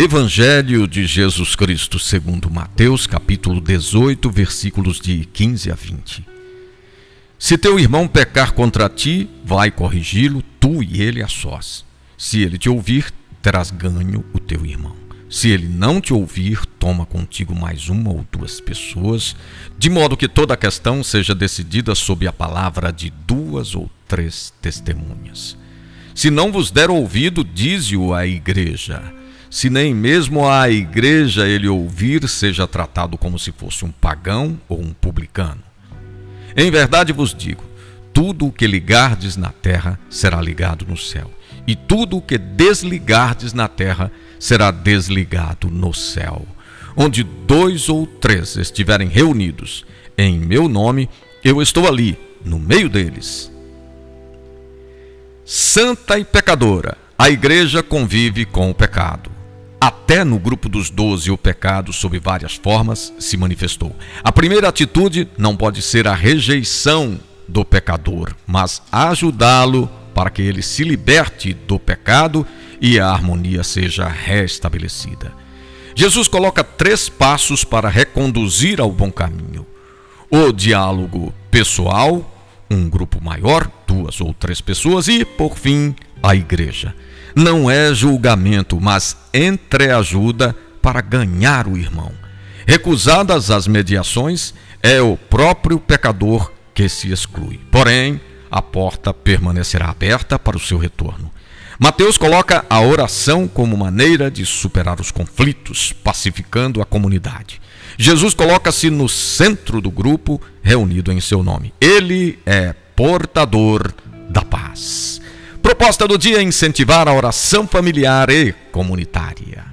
Evangelho de Jesus Cristo, segundo Mateus, capítulo 18, versículos de 15 a 20. Se teu irmão pecar contra ti, vai corrigi-lo, tu e ele a sós. Se ele te ouvir, terás ganho o teu irmão. Se ele não te ouvir, toma contigo mais uma ou duas pessoas, de modo que toda a questão seja decidida sob a palavra de duas ou três testemunhas. Se não vos der ouvido, dize-o à igreja se nem mesmo a igreja ele ouvir, seja tratado como se fosse um pagão ou um publicano. Em verdade vos digo: tudo o que ligardes na terra será ligado no céu, e tudo o que desligardes na terra será desligado no céu. Onde dois ou três estiverem reunidos em meu nome, eu estou ali, no meio deles. Santa e pecadora, a igreja convive com o pecado. Até no grupo dos doze, o pecado, sob várias formas, se manifestou. A primeira atitude não pode ser a rejeição do pecador, mas ajudá-lo para que ele se liberte do pecado e a harmonia seja restabelecida. Jesus coloca três passos para reconduzir ao bom caminho: o diálogo pessoal, um grupo maior, duas ou três pessoas, e, por fim, a igreja não é julgamento, mas entreajuda para ganhar o irmão. Recusadas as mediações, é o próprio pecador que se exclui. Porém, a porta permanecerá aberta para o seu retorno. Mateus coloca a oração como maneira de superar os conflitos, pacificando a comunidade. Jesus coloca-se no centro do grupo reunido em seu nome. Ele é portador da paz. Proposta do dia: incentivar a oração familiar e comunitária.